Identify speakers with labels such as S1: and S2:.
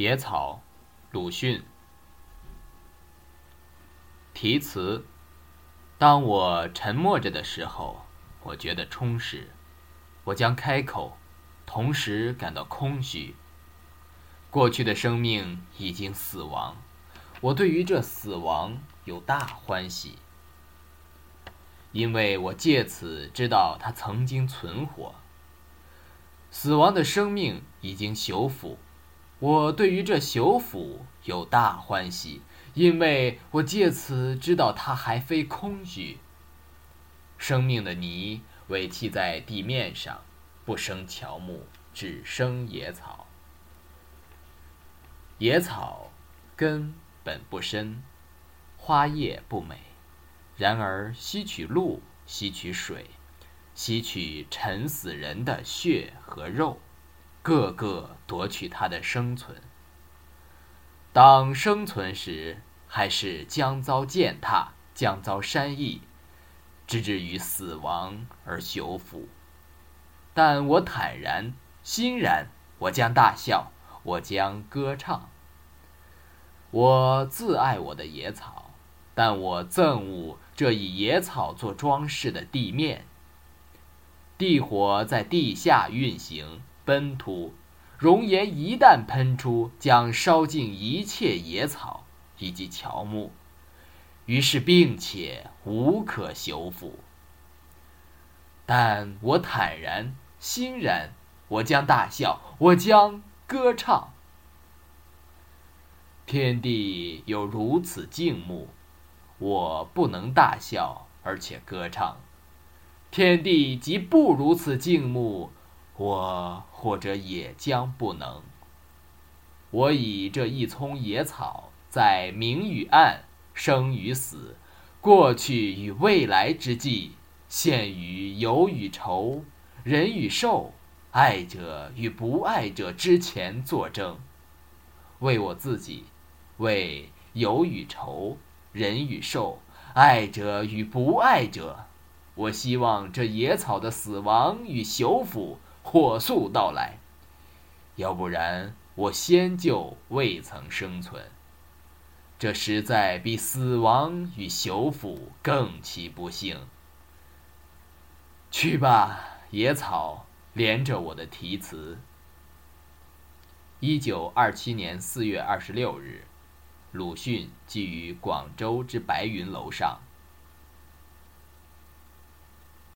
S1: 野草，鲁迅。题词：当我沉默着的时候，我觉得充实；我将开口，同时感到空虚。过去的生命已经死亡，我对于这死亡有大欢喜，因为我借此知道它曾经存活。死亡的生命已经朽腐。我对于这朽腐有大欢喜，因为我借此知道它还非空虚。生命的泥委弃在地面上，不生乔木，只生野草。野草根本不深，花叶不美，然而吸取露，吸取水，吸取沉死人的血和肉。个个夺取他的生存。当生存时，还是将遭践踏，将遭山役，直至于死亡而修复。但我坦然欣然，我将大笑，我将歌唱。我自爱我的野草，但我憎恶这以野草做装饰的地面。地火在地下运行。奔突，熔岩一旦喷出，将烧尽一切野草以及乔木，于是并且无可修复。但我坦然欣然，我将大笑，我将歌唱。天地有如此静穆，我不能大笑而且歌唱；天地即不如此静穆。我或者也将不能。我以这一丛野草，在明与暗、生与死、过去与未来之际，陷于有与愁、人与兽、爱者与不爱者之前作证，为我自己，为有与愁、人与兽、爱者与不爱者，我希望这野草的死亡与朽腐。火速到来，要不然我先就未曾生存。这实在比死亡与朽腐更其不幸。去吧，野草，连着我的题词。一九二七年四月二十六日，鲁迅寄于广州之白云楼上。